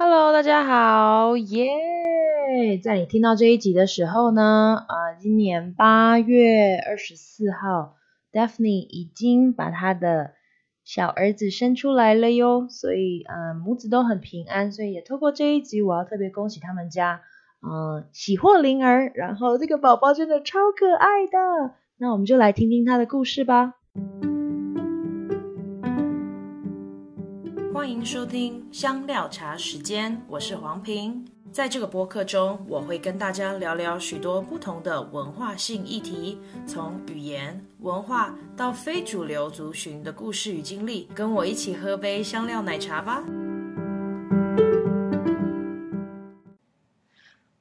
Hello，大家好，耶、在你听到这一集的时候呢，啊、今年八月二十四号，Daphne 已经把他的小儿子生出来了哟，所以，嗯、母子都很平安，所以也透过这一集，我要特别恭喜他们家，嗯、喜获麟儿，然后这个宝宝真的超可爱的，那我们就来听听他的故事吧。欢迎收听香料茶时间，我是黄平。在这个播客中，我会跟大家聊聊许多不同的文化性议题，从语言、文化到非主流族群的故事与经历。跟我一起喝杯香料奶茶吧。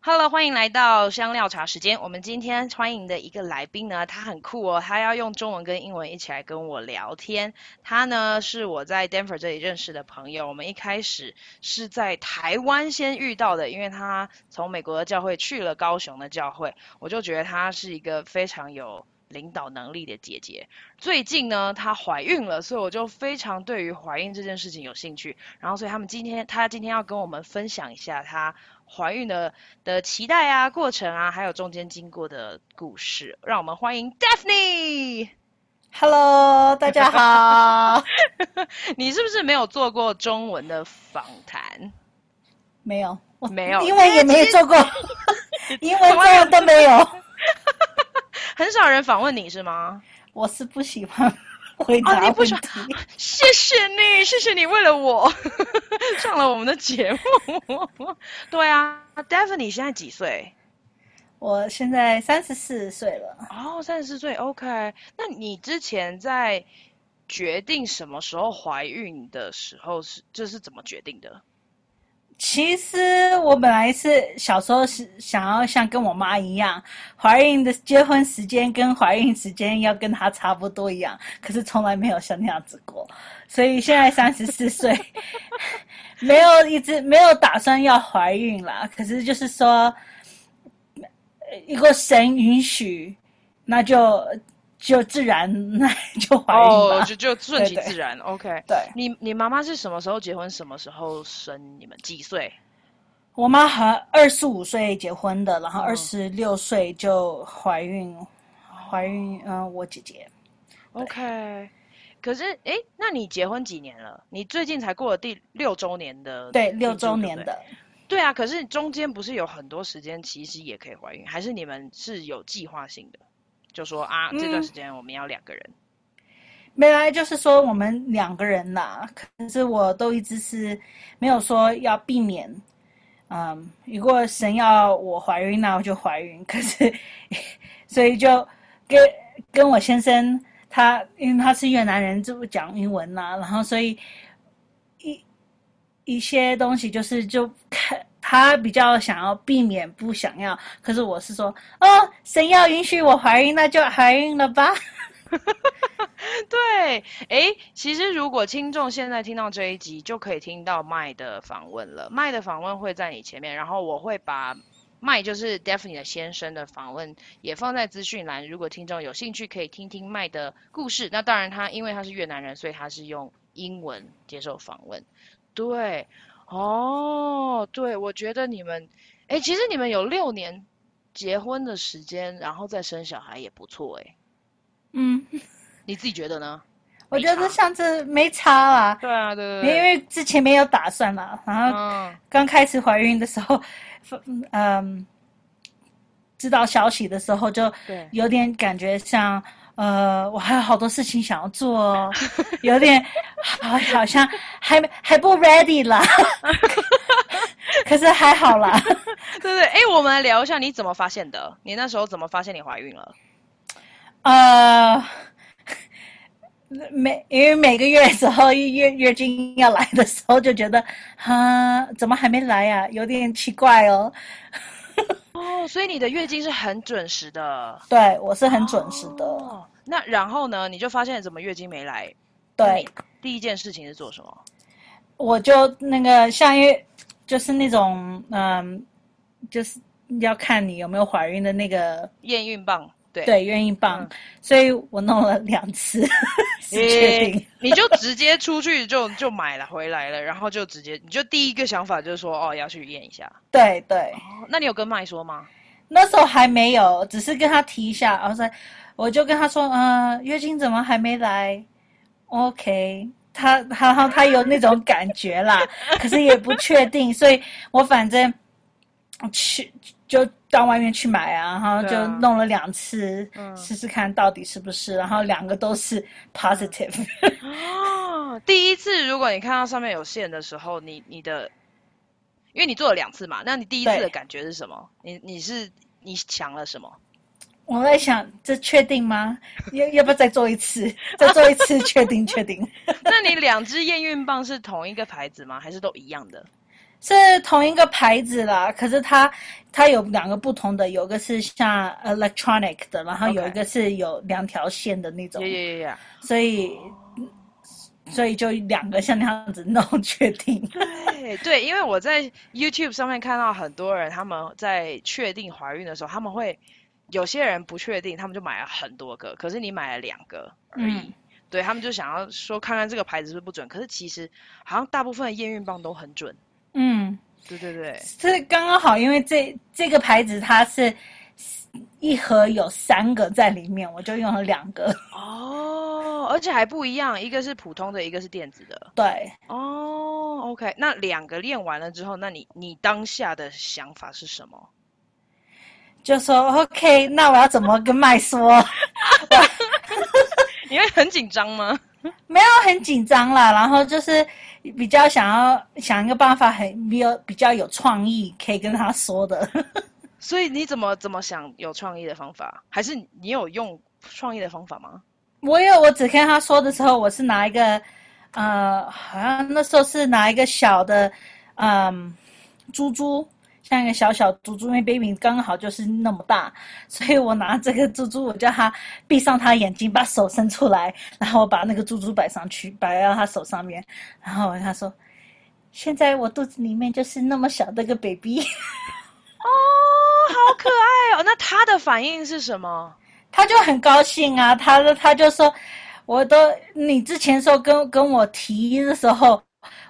Hello，欢迎来到香料茶时间。我们今天欢迎的一个来宾呢，他很酷哦，他要用中文跟英文一起来跟我聊天。他呢是我在 Denver 这里认识的朋友，我们一开始是在台湾先遇到的，因为他从美国的教会去了高雄的教会，我就觉得他是一个非常有领导能力的姐姐。最近呢，她怀孕了，所以我就非常对于怀孕这件事情有兴趣。然后，所以他们今天，她今天要跟我们分享一下她。怀孕的的期待啊，过程啊，还有中间经过的故事，让我们欢迎 Daphne。Hello，大家好。你是不是没有做过中文的访谈？没有，没有，英文也没有做过，英文这样都没有。很少人访问你是吗？我是不喜欢。回答、哦、你不说，谢谢你，谢谢你为了我 上了我们的节目。对啊 d a v i d 你现在几岁？我现在三十四岁了。哦，三十四岁，OK。那你之前在决定什么时候怀孕的时候是，就是怎么决定的？其实我本来是小时候是想要像跟我妈一样，怀孕的结婚时间跟怀孕时间要跟她差不多一样，可是从来没有像那样子过。所以现在三十四岁，没有一直没有打算要怀孕啦。可是就是说，一个神允许，那就。就自然那就怀孕了，哦，就就顺其自然。对对 OK，对，你你妈妈是什么时候结婚？什么时候生？你们几岁？我妈还二十五岁结婚的，然后二十六岁就怀孕，嗯、怀孕嗯、呃，我姐姐。OK，可是哎，那你结婚几年了？你最近才过了第六周年的，对，六周年的。对啊，可是中间不是有很多时间其实也可以怀孕，还是你们是有计划性的？就说啊，这段时间我们要两个人。没、嗯、来就是说我们两个人呐，可是我都一直是没有说要避免。嗯，如果神要我怀孕，那我就怀孕。可是，所以就跟跟我先生他，因为他是越南人，就讲英文呐，然后所以一一些东西就是就看。他比较想要避免，不想要。可是我是说，哦，神要允许我怀孕，那就怀孕了吧。对，哎，其实如果听众现在听到这一集，就可以听到麦的访问了。麦的访问会在你前面，然后我会把麦就是 Daphne 的先生的访问也放在资讯栏。如果听众有兴趣，可以听听麦的故事。那当然他，他因为他是越南人，所以他是用英文接受访问。对。哦，对，我觉得你们，哎，其实你们有六年结婚的时间，然后再生小孩也不错，哎，嗯，你自己觉得呢？我觉得上次没差啦。对啊，对对，因为之前没有打算嘛，然后刚开始怀孕的时候，嗯，知道消息的时候就有点感觉像。呃，我还有好多事情想要做哦，有点好，好像还还不 ready 啦，可是还好啦。对对，哎，我们来聊一下你怎么发现的？你那时候怎么发现你怀孕了？呃，每因为每个月时候月月经要来的时候，就觉得，哈，怎么还没来呀？有点奇怪哦。哦，所以你的月经是很准时的。对，我是很准时的。哦，那然后呢？你就发现怎么月经没来？对，第一件事情是做什么？我就那个像因为就是那种嗯，就是要看你有没有怀孕的那个验孕棒。对对，验孕棒，嗯、所以我弄了两次，是确定。你就直接出去就就买了回来了，然后就直接你就第一个想法就是说哦要去验一下。对对、哦，那你有跟麦说吗？那时候还没有，只是跟他提一下，然后说我就跟他说，嗯、呃，月经怎么还没来？OK。他然后他有那种感觉啦，可是也不确定，所以我反正去就到外面去买啊，然后就弄了两次，啊、试试看到底是不是，然后两个都是 positive。哦，第一次如果你看到上面有线的时候，你你的，因为你做了两次嘛，那你第一次的感觉是什么？你你是你想了什么？我在想，这确定吗？要要不要再做一次？再做一次，确定确定。那你两只验孕棒是同一个牌子吗？还是都一样的？是同一个牌子啦，可是它它有两个不同的，有个是像 electronic 的，然后有一个是有两条线的那种。对对对。所以所以就两个像那样子弄确定。对对，因为我在 YouTube 上面看到很多人他们在确定怀孕的时候，他们会。有些人不确定，他们就买了很多个，可是你买了两个而已。嗯、对，他们就想要说看看这个牌子是不是不准，可是其实好像大部分的验孕棒都很准。嗯，对对对，是刚刚好，因为这这个牌子它是一盒有三个在里面，我就用了两个。哦，而且还不一样，一个是普通的，一个是电子的。对。哦，OK，那两个练完了之后，那你你当下的想法是什么？就说 OK，那我要怎么跟麦说？你会很紧张吗？没有很紧张啦，然后就是比较想要想一个办法，很比较比较有创意，可以跟他说的。所以你怎么怎么想有创意的方法？还是你有用创意的方法吗？我有，我只跟他说的时候，我是拿一个呃，好像那时候是拿一个小的嗯珠珠。像一个小小猪猪，因为 baby 刚好就是那么大，所以我拿这个猪猪，我叫他闭上他眼睛，把手伸出来，然后我把那个猪猪摆上去，摆到他手上面，然后他说：“现在我肚子里面就是那么小的个 baby。”哦，好可爱哦！那他的反应是什么？他就很高兴啊，他他就说：“我都你之前说跟跟我提的时候。”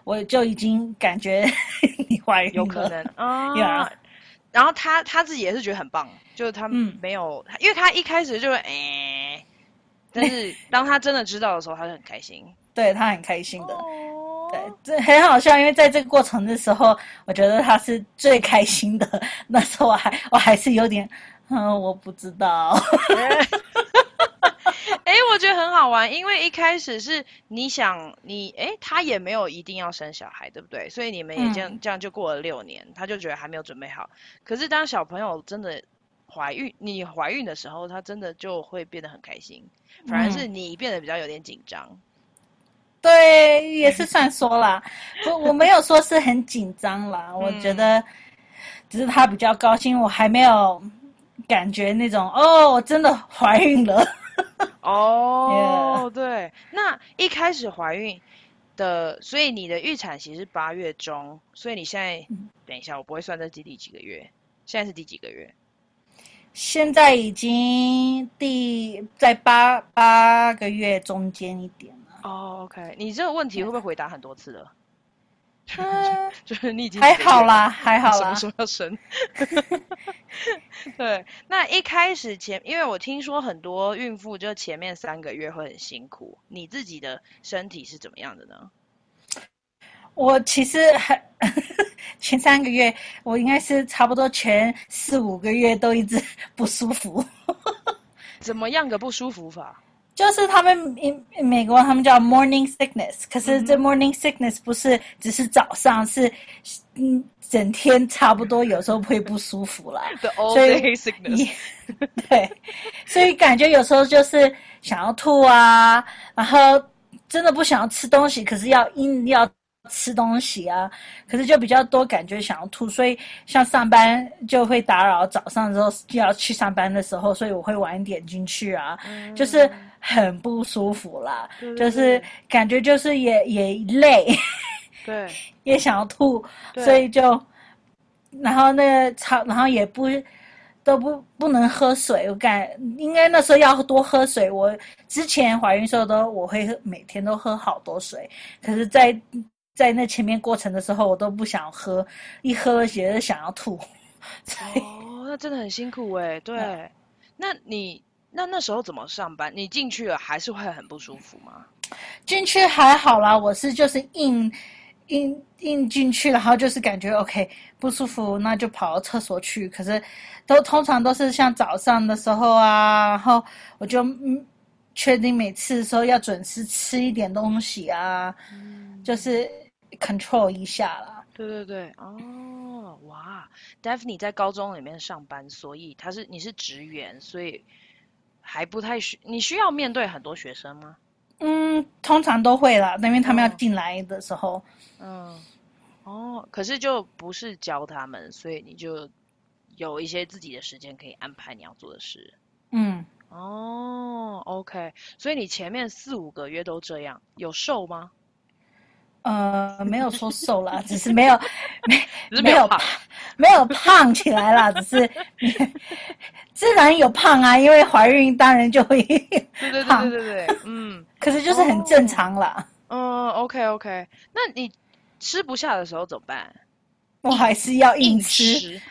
我就已经感觉 你怀孕了，有可能 啊。Yeah. 然后他他自己也是觉得很棒，就是他没有，嗯、因为他一开始就会哎，但是 当他真的知道的时候，他就很开心，对他很开心的，哦、对，这很好笑，因为在这个过程的时候，我觉得他是最开心的。那时候我还我还是有点，嗯，我不知道。哎，我觉得很好玩，因为一开始是你想你，哎，他也没有一定要生小孩，对不对？所以你们也这样、嗯、这样就过了六年，他就觉得还没有准备好。可是当小朋友真的怀孕，你怀孕的时候，他真的就会变得很开心，反而是你变得比较有点紧张。嗯、对，也是算说啦，我我没有说是很紧张啦，我觉得只是他比较高兴，我还没有感觉那种哦，我真的怀孕了。哦，oh. 对，那一开始怀孕的，所以你的预产期是八月中，所以你现在，等一下，我不会算这几第几个月，现在是第几个月？现在已经第在八八个月中间一点了。哦、oh,，OK，你这个问题会不会回答很多次了？嗯，就是你已经还好啦，还好啦。什么时候要生？对，那一开始前，因为我听说很多孕妇就前面三个月会很辛苦，你自己的身体是怎么样的呢？我其实还前三个月，我应该是差不多前四五个月都一直不舒服。怎么样个不舒服法？就是他们美国他们叫 morning sickness，可是这 morning sickness 不是只是早上，是嗯整天差不多，有时候会不舒服啦。The all day sickness。对，所以感觉有时候就是想要吐啊，然后真的不想要吃东西，可是要硬要。吃东西啊，可是就比较多感觉想要吐，所以像上班就会打扰早上的时候就要去上班的时候，所以我会晚一点进去啊，嗯、就是很不舒服啦，对对对，就是感觉就是也也累，对，也想要吐，所以就然后那个超然后也不都不不能喝水，我感应该那时候要多喝水。我之前怀孕时候都我会每天都喝好多水，可是在，在在那前面过程的时候，我都不想喝，一喝了觉得想要吐。哦，那真的很辛苦哎。对，嗯、那你那那时候怎么上班？你进去了还是会很不舒服吗？进去还好啦，我是就是硬。硬硬进去，然后就是感觉 OK 不舒服，那就跑到厕所去。可是都通常都是像早上的时候啊，然后我就嗯确定每次的时候要准时吃一点东西啊，嗯、就是 control 一下啦。对对对，哦，哇，Daphne 在高中里面上班，所以他是你是职员，所以还不太需你需要面对很多学生吗？嗯，通常都会啦，因为他们要进来的时候。嗯，哦，可是就不是教他们，所以你就有一些自己的时间可以安排你要做的事。嗯，哦，OK，所以你前面四五个月都这样，有瘦吗？呃，没有说瘦啦，只是没有 没没有胖，没有胖起来啦，只是自然有胖啊，因为怀孕当然就会胖，对对对对对，嗯，可是就是很正常啦。哦、嗯，OK OK，那你。吃不下的时候怎么办？我还是要硬吃。硬吃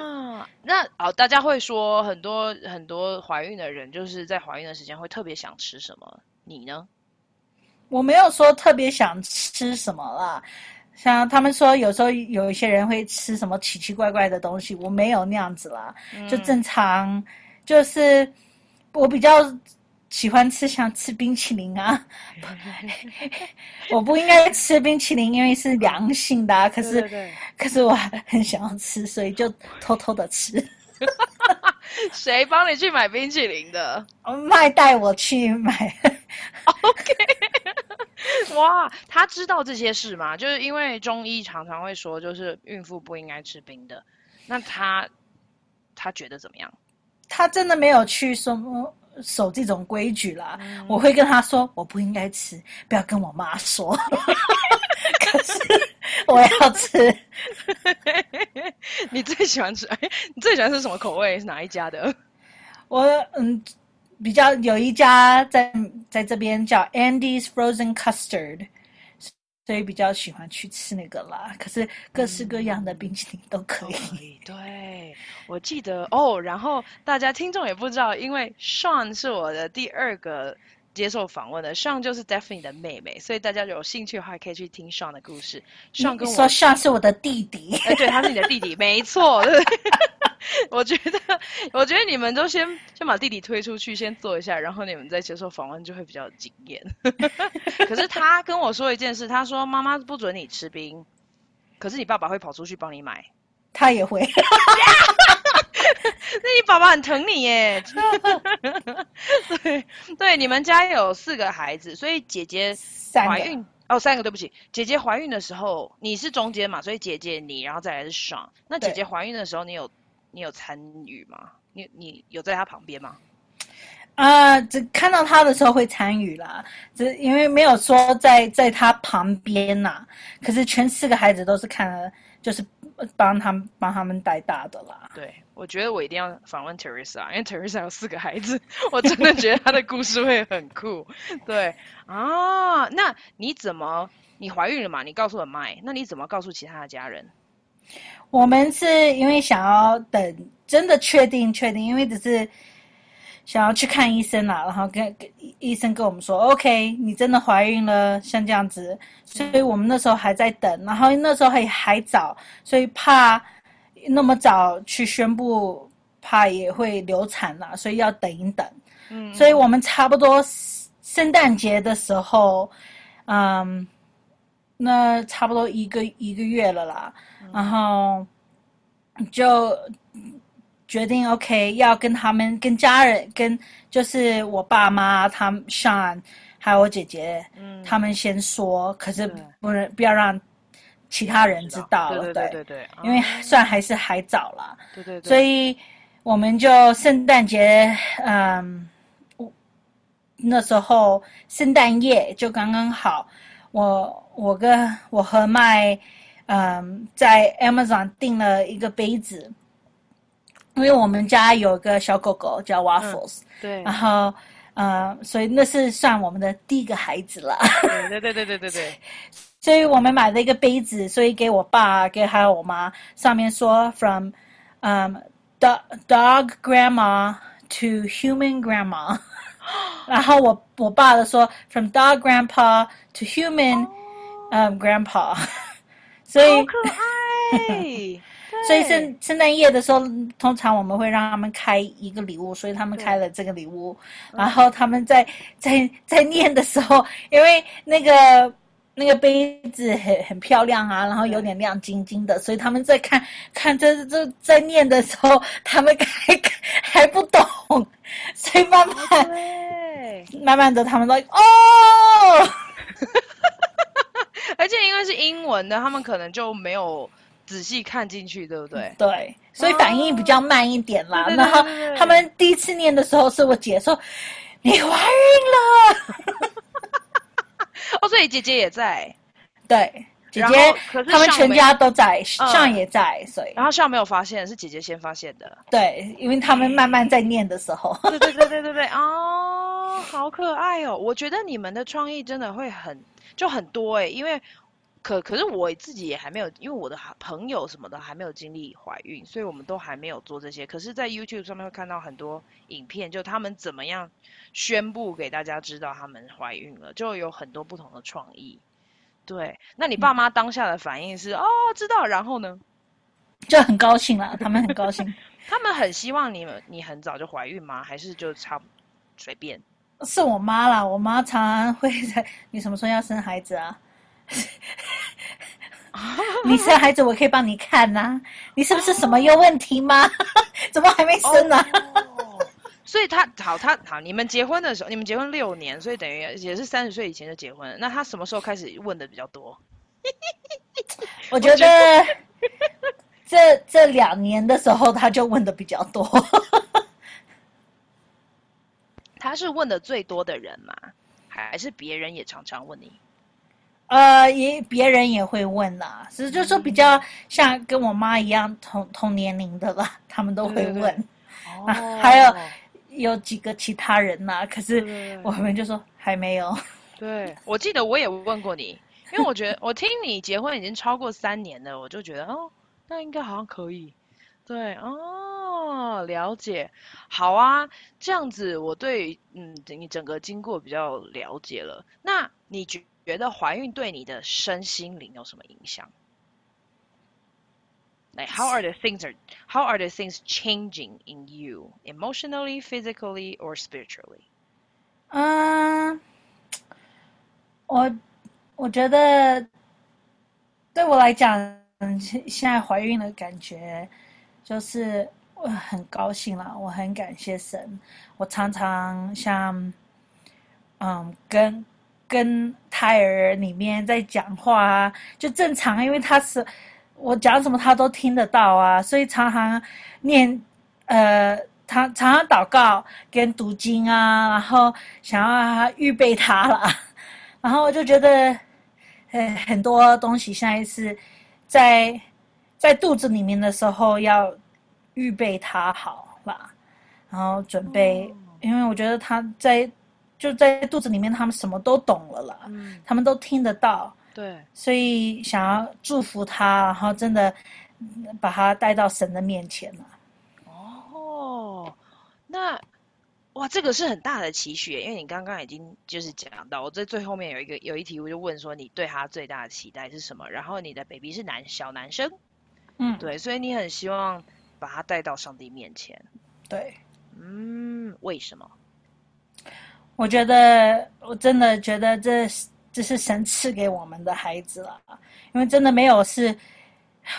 啊，那好，大家会说很多很多怀孕的人就是在怀孕的时间会特别想吃什么？你呢？我没有说特别想吃什么啦，像他们说有时候有一些人会吃什么奇奇怪怪的东西，我没有那样子啦，嗯、就正常，就是我比较。喜欢吃像吃冰淇淋啊，我不应该吃冰淇淋，因为是良性的啊。可是，对对对，可是我很想要吃，所以就偷偷的吃。谁帮你去买冰淇淋的？麦带我去买。OK。哇，他知道这些事吗？就是因为中医常常会说，就是孕妇不应该吃冰的。那他他觉得怎么样？他真的没有去说。守这种规矩啦，嗯、我会跟他说，我不应该吃，不要跟我妈说。可是我要吃。你最喜欢吃？哎，你最喜欢吃什么口味？是哪一家的？我嗯，比较有一家在在这边叫 Andy's Frozen Custard。所以比较喜欢去吃那个啦，可是各式各样的冰淇淋都可以。嗯、对，我记得哦。然后大家听众也不知道，因为 Sean 是我的第二个接受访问的，Sean 就是 Daphne 的妹妹，所以大家有兴趣的话可以去听 Sean 的故事。Sean 跟我说 Sean 是我的弟弟，哎，对，他是你的弟弟，没错。对 我觉得，我觉得你们都先先把弟弟推出去，先做一下，然后你们再接受访问，就会比较有经验。可是他跟我说一件事，他说妈妈不准你吃冰，可是你爸爸会跑出去帮你买，他也会。那你爸爸很疼你耶。对对，你们家有四个孩子，所以姐姐怀孕哦，三个，对不起，姐姐怀孕的时候你是中间嘛，所以姐姐你，然后再来是 Sean。那姐姐怀孕的时候，你有？你有参与吗？你你有在他旁边吗？啊、呃，只看到他的时候会参与啦，只因为没有说在在他旁边呐、啊。可是全四个孩子都是看了，就是帮他们帮他们带大的啦。对，我觉得我一定要访问 Teresa，因为 Teresa 有四个孩子，我真的觉得他的故事会很酷。对啊，那你怎么你怀孕了嘛？你告诉了 Mike，那你怎么告诉其他的家人？我们是因为想要等真的确定确定，因为只是想要去看医生啦，然后跟跟医生跟我们说，OK，你真的怀孕了，像这样子，所以我们那时候还在等，然后那时候还还早，所以怕那么早去宣布，怕也会流产啦，所以要等一等。嗯，所以我们差不多圣诞节的时候，嗯，那差不多一个一个月了啦。然后就决定，OK，要跟他们、跟家人、跟就是我爸妈、他们 Sean 还有我姐姐，嗯，他们先说，可是不能不要让其他人知道了，对对对。对，因为算还是还早了，对对对，所以我们就圣诞节，嗯，那时候圣诞夜就刚刚好，我我跟我和麦。嗯，在 Amazon 订了一个杯子，因为我们家有个小狗狗叫 Waffles，、嗯、对，然后呃，所以那是算我们的第一个孩子了。对 对对对对对对。所以我们买了一个杯子，所以给我爸，给还有我妈，上面说 from 嗯、um, dog dog grandma to human grandma，然后我我爸的说 from dog grandpa to human 嗯、um, grandpa，所以可爱。所以圣圣诞夜的时候，通常我们会让他们开一个礼物，所以他们开了这个礼物，然后他们在在在念的时候，因为那个。那个杯子很很漂亮啊，然后有点亮晶晶的，所以他们在看看这这在念的时候，他们还 还不懂，所以慢慢慢慢的他们都哦，而且因为是英文的，他们可能就没有仔细看进去，对不对？对，所以反应比较慢一点啦。然后他们第一次念的时候，是我姐说：“你怀孕了。”哦，所以姐姐也在，对，姐姐，可是他们全家都在，上也在，所以，然后上没有发现，是姐姐先发现的，对，因为他们慢慢在念的时候，对对对对对对，哦，好可爱哦，我觉得你们的创意真的会很就很多诶，因为可可是我自己也还没有，因为我的朋友什么的还没有经历怀孕，所以我们都还没有做这些，可是，在 YouTube 上面会看到很多影片，就他们怎么样。宣布给大家知道他们怀孕了，就有很多不同的创意。对，那你爸妈当下的反应是、嗯、哦，知道，然后呢？就很高兴了，他们很高兴。他们很希望你们你很早就怀孕吗？还是就差随便？是我妈啦，我妈常常会在你什么时候要生孩子啊？你生孩子我可以帮你看呐、啊，你是不是什么有问题吗？怎么还没生呢、啊？哦 所以他好，他好，你们结婚的时候，你们结婚六年，所以等于也是三十岁以前就结婚了。那他什么时候开始问的比较多？我觉得这这两年的时候他就问的比较多。他是问的最多的人吗？还是别人也常常问你？呃，也别人也会问啦，只是就是说比较像跟我妈一样同同年龄的啦，他们都会问。对对对哦、啊，还有。有几个其他人呐、啊，可是我们就说还没有。对，我记得我也问过你，因为我觉得 我听你结婚已经超过三年了，我就觉得哦，那应该好像可以。对，哦，了解。好啊，这样子我对嗯你整个经过比较了解了。那你觉觉得怀孕对你的身心灵有什么影响？Like how are the things are how are the things changing in you emotionally, physically, or spiritually? 嗯，我我觉得对我来讲，现在怀孕的感觉就是我很高兴啦，我很感谢神。我常常像嗯跟跟胎儿里面在讲话啊，就正常，因为他是。我讲什么他都听得到啊，所以常常念，呃，常常常祷告跟读经啊，然后想要他预备他了，然后我就觉得，呃，很多东西现在是在在肚子里面的时候要预备他好吧，然后准备，因为我觉得他在就在肚子里面，他们什么都懂了啦，他们都听得到。对，所以想要祝福他，然后真的把他带到神的面前了。哦，那哇，这个是很大的期许，因为你刚刚已经就是讲到，我在最后面有一个有一题，我就问说你对他最大的期待是什么？然后你的 baby 是男小男生，嗯，对，所以你很希望把他带到上帝面前。对，嗯，为什么？我觉得我真的觉得这。这是神赐给我们的孩子了，因为真的没有是，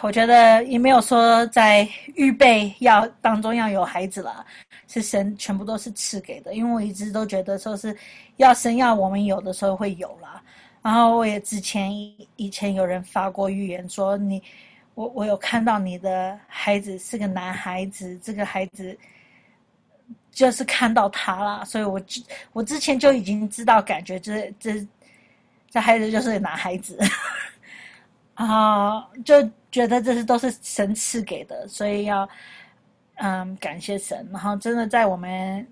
我觉得也没有说在预备要当中要有孩子了，是神全部都是赐给的。因为我一直都觉得说是要神要我们有的时候会有了，然后我也之前以前有人发过预言说你，我我有看到你的孩子是个男孩子，这个孩子就是看到他了，所以我之我之前就已经知道感觉这这。这孩子就是男孩子，啊，就觉得这是都是神赐给的，所以要嗯，感谢神。然后真的在我们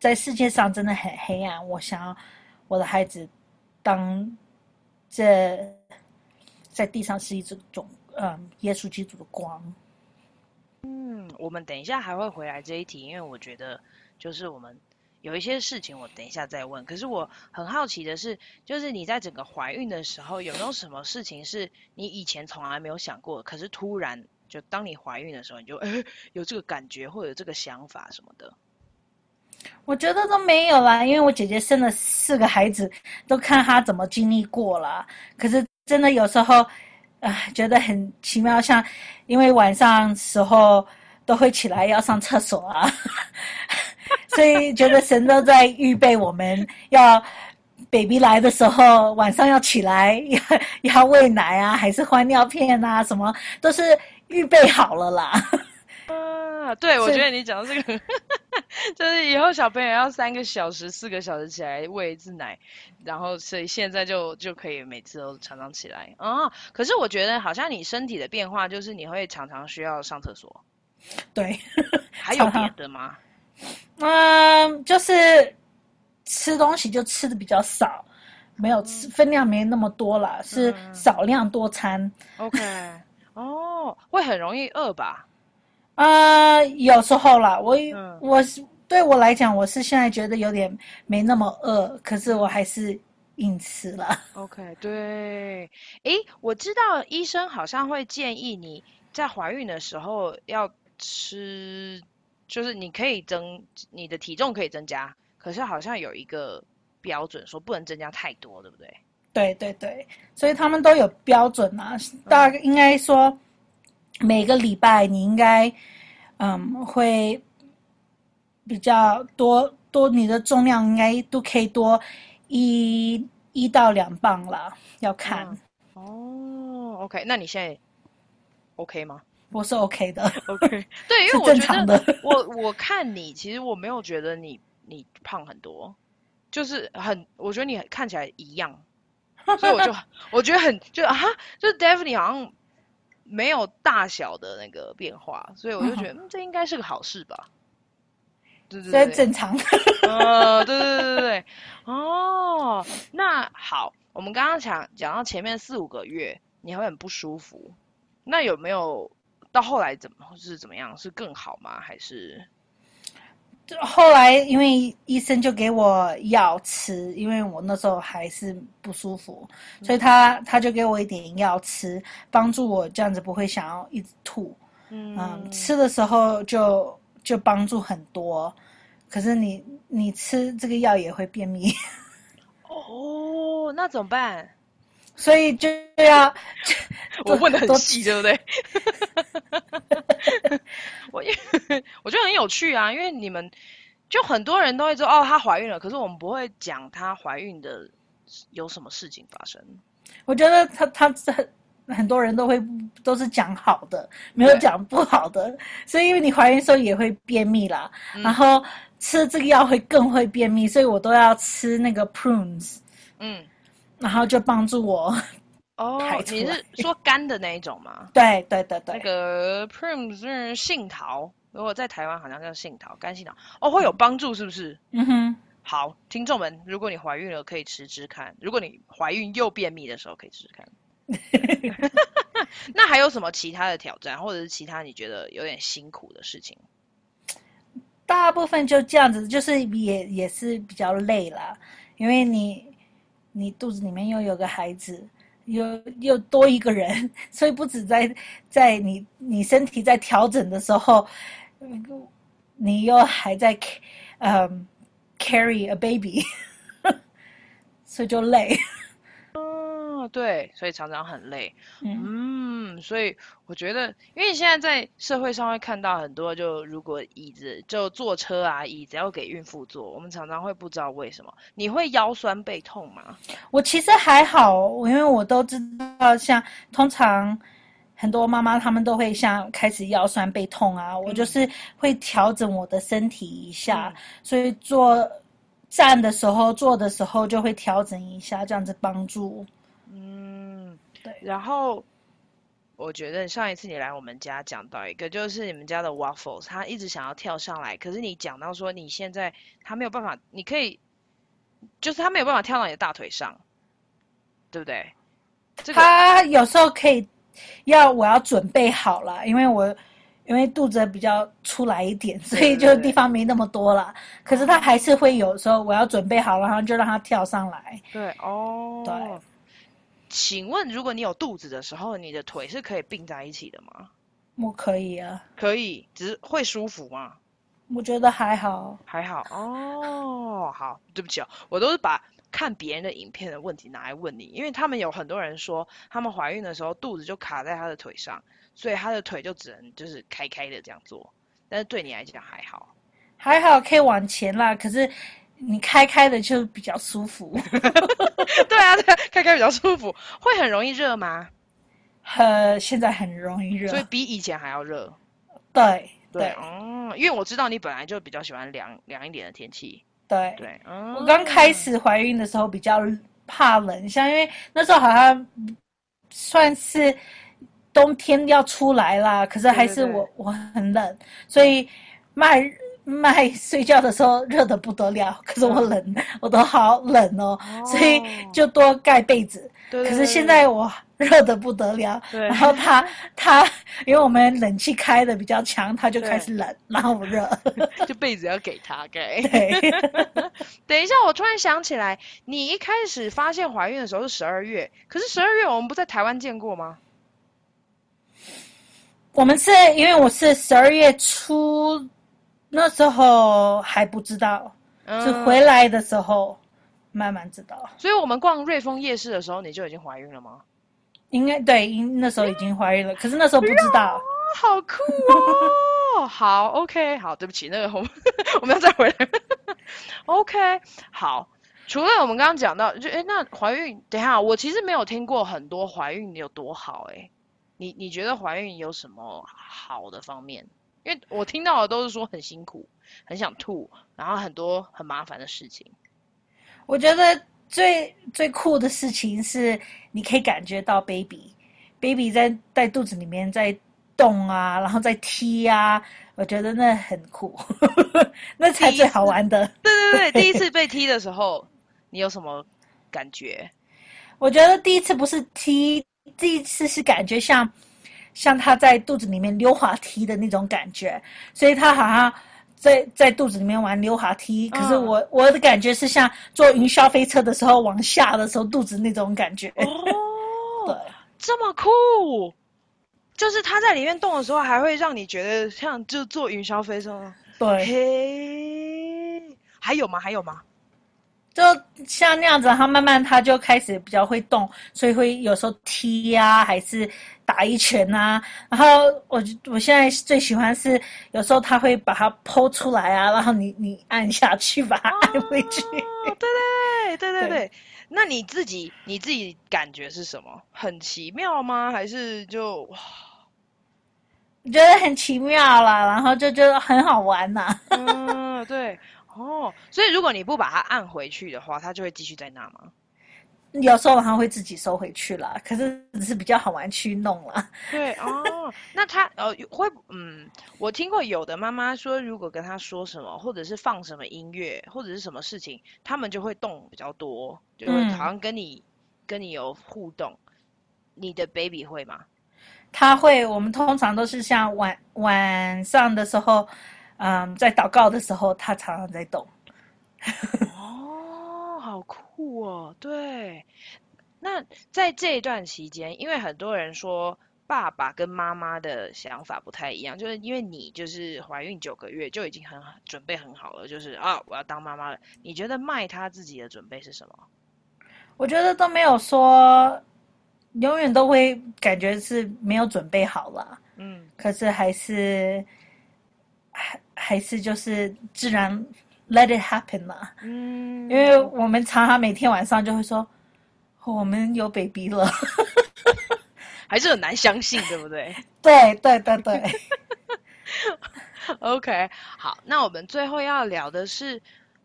在世界上真的很黑暗，我想要我的孩子当这在地上是一种嗯耶稣基督的光。嗯，我们等一下还会回来这一题，因为我觉得就是我们。有一些事情我等一下再问，可是我很好奇的是，就是你在整个怀孕的时候，有没有什么事情是你以前从来没有想过，可是突然就当你怀孕的时候，你就诶有这个感觉或者有这个想法什么的？我觉得都没有啦，因为我姐姐生了四个孩子，都看她怎么经历过了。可是真的有时候，啊、觉得很奇妙，像因为晚上时候都会起来要上厕所啊。所以觉得神都在预备我们要 baby 来的时候，晚上要起来要 要喂奶啊，还是换尿片啊，什么都是预备好了啦。啊，对，我觉得你讲的这个，就是以后小朋友要三个小时、四个小时起来喂一次奶，然后所以现在就就可以每次都常常起来啊。可是我觉得好像你身体的变化，就是你会常常需要上厕所。对，还有别的吗？嗯，就是吃东西就吃的比较少，没有吃分量没那么多了，是少量多餐。嗯、OK，哦，会很容易饿吧？啊、嗯，有时候啦，我、嗯、我是对我来讲，我是现在觉得有点没那么饿，可是我还是硬吃了。OK，对，诶，我知道医生好像会建议你在怀孕的时候要吃。就是你可以增你的体重可以增加，可是好像有一个标准说不能增加太多，对不对？对对对，所以他们都有标准啊。大概应该说每个礼拜你应该嗯会比较多多，你的重量应该都可以多一一到两磅了，要看。嗯、哦，OK，那你现在 OK 吗？我是 OK 的，OK，对，因为我觉得我我看你，其实我没有觉得你你胖很多，就是很，我觉得你看起来一样，所以我就 我觉得很就啊，就是 Daphne 好像没有大小的那个变化，所以我就觉得 嗯，这应该是个好事吧，对对对，正常，呃，对对对对对，哦，那好，我们刚刚讲讲到前面四五个月你会很不舒服，那有没有？到后来怎么是怎么样？是更好吗？还是？后来因为医生就给我药吃，因为我那时候还是不舒服，嗯、所以他他就给我一点药吃，帮助我这样子不会想要一直吐。嗯，嗯，吃的时候就就帮助很多，可是你你吃这个药也会便秘。哦，那怎么办？所以就要，我问的很细，对不对？我因为我觉得很有趣啊，因为你们就很多人都会说哦，她怀孕了，可是我们不会讲她怀孕的有什么事情发生。我觉得她她很很多人都会都是讲好的，没有讲不好的。所以因为你怀孕的时候也会便秘啦，嗯、然后吃这个药会更会便秘，所以我都要吃那个 prunes。嗯。然后就帮助我哦，你是说干的那一种吗？对对对对，那个 prunes 是杏桃，如果在台湾好像叫杏桃，干杏桃哦，会有帮助是不是？嗯哼，好，听众们，如果你怀孕了可以吃吃看，如果你怀孕又便秘的时候可以吃吃看。那还有什么其他的挑战，或者是其他你觉得有点辛苦的事情？大部分就这样子，就是也也是比较累啦，因为你。你肚子里面又有个孩子，又又多一个人，所以不止在在你你身体在调整的时候，你又还在嗯、carry a baby，所以就累。哦，对，所以常常很累。嗯，嗯，所以我觉得，因为现在在社会上会看到很多，就如果椅子就坐车啊，椅子要给孕妇坐，我们常常会不知道为什么。你会腰酸背痛吗？我其实还好，因为我都知道，像通常很多妈妈她们都会像开始腰酸背痛啊，嗯、我就是会调整我的身体一下，嗯、所以坐站的时候、坐的时候就会调整一下，这样子帮助。然后我觉得上一次你来我们家讲到一个，就是你们家的 waffles，他一直想要跳上来，可是你讲到说你现在他没有办法，你可以，就是他没有办法跳到你的大腿上，对不对？这个、他有时候可以要我要准备好了，因为我因为肚子比较出来一点，所以就地方没那么多了。可是他还是会有时候我要准备好了，然后就让他跳上来。对哦，对。请问，如果你有肚子的时候，你的腿是可以并在一起的吗？我可以啊，可以，只是会舒服吗？我觉得还好，还好哦。好，对不起哦，我都是把看别人的影片的问题拿来问你，因为他们有很多人说，他们怀孕的时候肚子就卡在他的腿上，所以他的腿就只能就是开开的这样做。但是对你来讲还好，还好可以往前啦。可是。你开开的就比较舒服，对啊，对啊，开开比较舒服，会很容易热吗？呃，现在很容易热，所以比以前还要热。对对，嗯，因为我知道你本来就比较喜欢凉凉一点的天气。对对，嗯，我刚开始怀孕的时候比较怕冷，像因为那时候好像算是冬天要出来啦，可是还是我我很冷，所以卖。麦睡觉的时候热的不得了，可是我冷，嗯、我都好冷哦，哦所以就多盖被子。对对对，可是现在我 热的不得了，然后他 他因为我们冷气开的比较强，他就开始冷，然后我热，就被子要给他盖。对，等一下，我突然想起来，你一开始发现怀孕的时候是十二月，可是十二月我们不在台湾见过吗？我们是因为我是十二月初。那时候还不知道，嗯、是回来的时候慢慢知道。所以我们逛瑞丰夜市的时候，你就已经怀孕了吗？应该对，因那时候已经怀孕了，可是那时候不知道。好酷哦！好，OK，好，对不起，那个我们 我们要再回来。OK，好。除了我们刚刚讲到，就哎，那怀孕，等一下，我其实没有听过很多怀孕有多好哎。你你觉得怀孕有什么好的方面？因为我听到的都是说很辛苦，很想吐，然后很多很麻烦的事情。我觉得最最酷的事情是，你可以感觉到 baby，baby 在在肚子里面在动啊，然后在踢啊，我觉得那很酷，那才最好玩的。对对对，第一次被踢的时候，你有什么感觉？我觉得第一次不是踢，第一次是感觉像。像他在肚子里面溜滑梯的那种感觉，所以他好像在在肚子里面玩溜滑梯。可是我、嗯、我的感觉是像坐云霄飞车的时候往下的时候肚子那种感觉。哦，对，这么酷，就是他在里面动的时候，还会让你觉得像就坐云霄飞车。对，嘿，还有吗？还有吗？就像那样子，他慢慢他就开始比较会动，所以会有时候踢呀、啊，还是打一拳啊。然后我我现在最喜欢是有时候他会把它剖出来啊，然后你你按下去把它按回去。哦、对对对对对，那你自己你自己感觉是什么？很奇妙吗？还是就哇？我觉得很奇妙啦，然后就觉得很好玩呐、啊。嗯，对。哦，所以如果你不把它按回去的话，它就会继续在那吗？有时候他会自己收回去了，可是只是比较好玩去弄了。对哦，那他呃会嗯，我听过有的妈妈说，如果跟他说什么，或者是放什么音乐，或者是什么事情，他们就会动比较多，就会好像跟你、嗯、跟你有互动。你的 baby 会吗？他会，我们通常都是像晚晚上的时候。嗯，在祷告的时候，他常常在动。哦，好酷哦！对，那在这一段期间，因为很多人说爸爸跟妈妈的想法不太一样，就是因为你就是怀孕九个月就已经很准备很好了，就是啊，我要当妈妈了。你觉得麦他自己的准备是什么？我觉得都没有说，永远都会感觉是没有准备好了。嗯，可是还是。还还是就是自然，let it happen 嘛。嗯，因为我们常常每天晚上就会说，我们有 baby 了，还是很难相信，对不对？对对对对。OK，好，那我们最后要聊的是，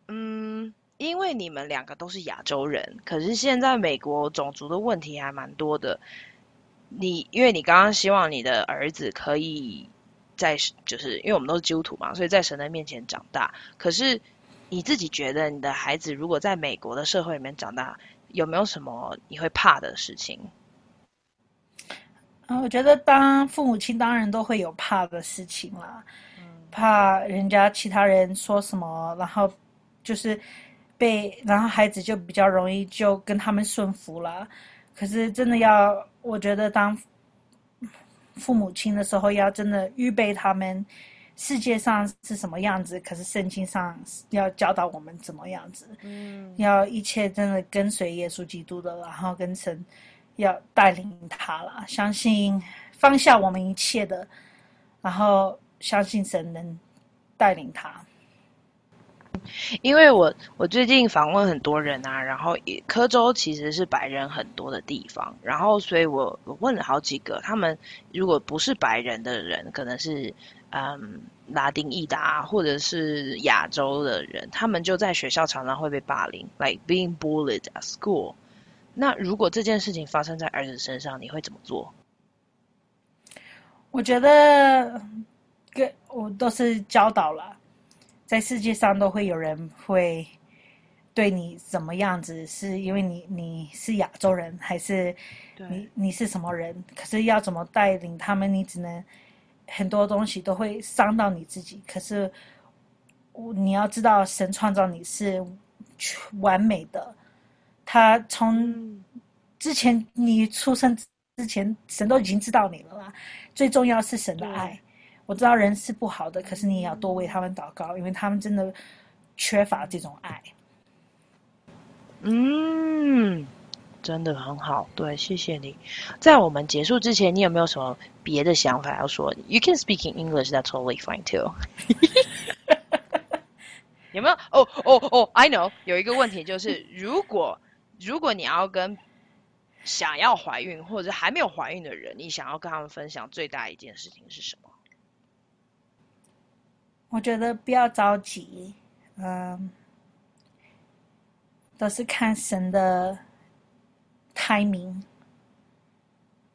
嗯，因为你们两个都是亚洲人，可是现在美国种族的问题还蛮多的。你因为你刚刚希望你的儿子可以在，就是因为我们都是基督徒嘛，所以在神的面前长大。可是你自己觉得，你的孩子如果在美国的社会里面长大，有没有什么你会怕的事情？啊，我觉得当父母亲当然都会有怕的事情啦，嗯，怕人家其他人说什么，然后就是被，然后孩子就比较容易就跟他们顺服了。可是真的要，我觉得当父母亲的时候，要真的预备他们世界上是什么样子，可是圣经上要教导我们怎么样子，嗯，要一切真的跟随耶稣基督的，然后跟神。要带领他了，相信放下我们一切的，然后相信神能带领他。因为我我最近访问很多人啊，然后科州其实是白人很多的地方，然后所以我我问了好几个，他们如果不是白人的人，可能是嗯拉丁裔的，或者是亚洲的人，他们就在学校常常会被霸凌，like being bullied at school。那如果这件事情发生在儿子身上，你会怎么做？我觉得，跟我都是教导了，在世界上都会有人会对你怎么样子，是因为你你是亚洲人，还是你你是什么人？可是要怎么带领他们，你只能很多东西都会伤到你自己。可是你要知道，神创造你是完美的。他从之前你出生之前，神都已经知道你了啦。最重要是神的爱。我知道人是不好的，可是你也要多为他们祷告，因为他们真的缺乏这种爱。嗯，真的很好。对，谢谢你。在我们结束之前，你有没有什么别的想法要说？You can speak in English. That's totally fine too. 有没有？哦哦哦，I know。有一个问题就是，如果如果你要跟想要怀孕或者还没有怀孕的人，你想要跟他们分享最大一件事情是什么？我觉得不要着急，嗯，都是看神的 timing，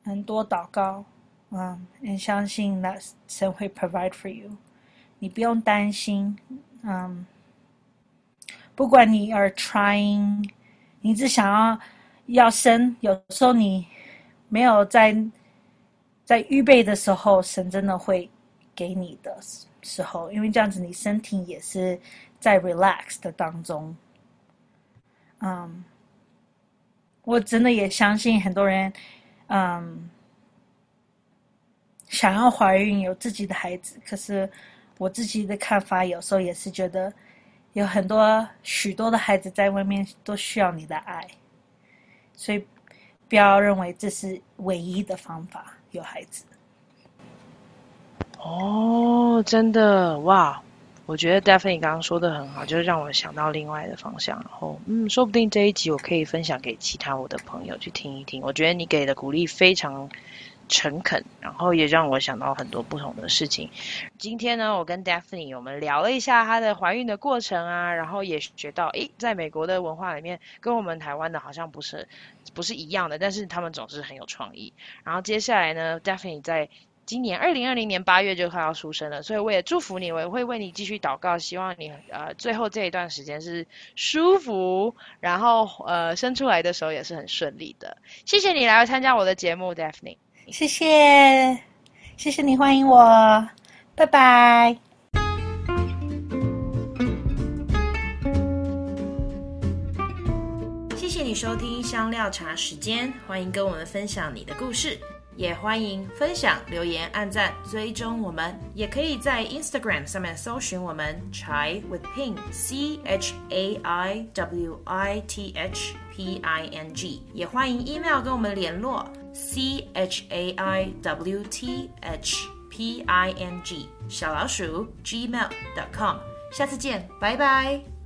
很多祷告，嗯，你相信那神会 provide for you，你不用担心，嗯，不管你 are trying。你只想要要生，有时候你没有在在预备的时候，神真的会给你的时候，因为这样子你身体也是在 relax 的当中。嗯，我真的也相信很多人，嗯，想要怀孕有自己的孩子，可是我自己的看法有时候也是觉得。有很多许多的孩子在外面都需要你的爱，所以不要认为这是唯一的方法有孩子。哦，真的哇！我觉得 Daphne 刚刚说的很好，就是让我想到另外的方向。然后，嗯，说不定这一集我可以分享给其他我的朋友去听一听。我觉得你给的鼓励非常。诚恳，然后也让我想到很多不同的事情。今天呢，我跟 Daphne 我们聊了一下她的怀孕的过程啊，然后也学到，诶，在美国的文化里面，跟我们台湾的好像不是不是一样的，但是他们总是很有创意。然后接下来呢，Daphne 在今年二零二零年八月就快要出生了，所以我也祝福你，我也会为你继续祷告，希望你呃最后这一段时间是舒服，然后呃生出来的时候也是很顺利的。谢谢你来参加我的节目，Daphne。谢谢，谢谢你欢迎我，拜拜。谢谢你收听香料茶时间，欢迎跟我们分享你的故事，也欢迎分享、留言、按赞、追踪我们，也可以在 Instagram 上面搜寻我们 Chai with Ping C H A I W I T H P I N G，也欢迎 email 跟我们联络。C H A I W T H P I N G 小老鼠 gmail.com，下次见，拜拜。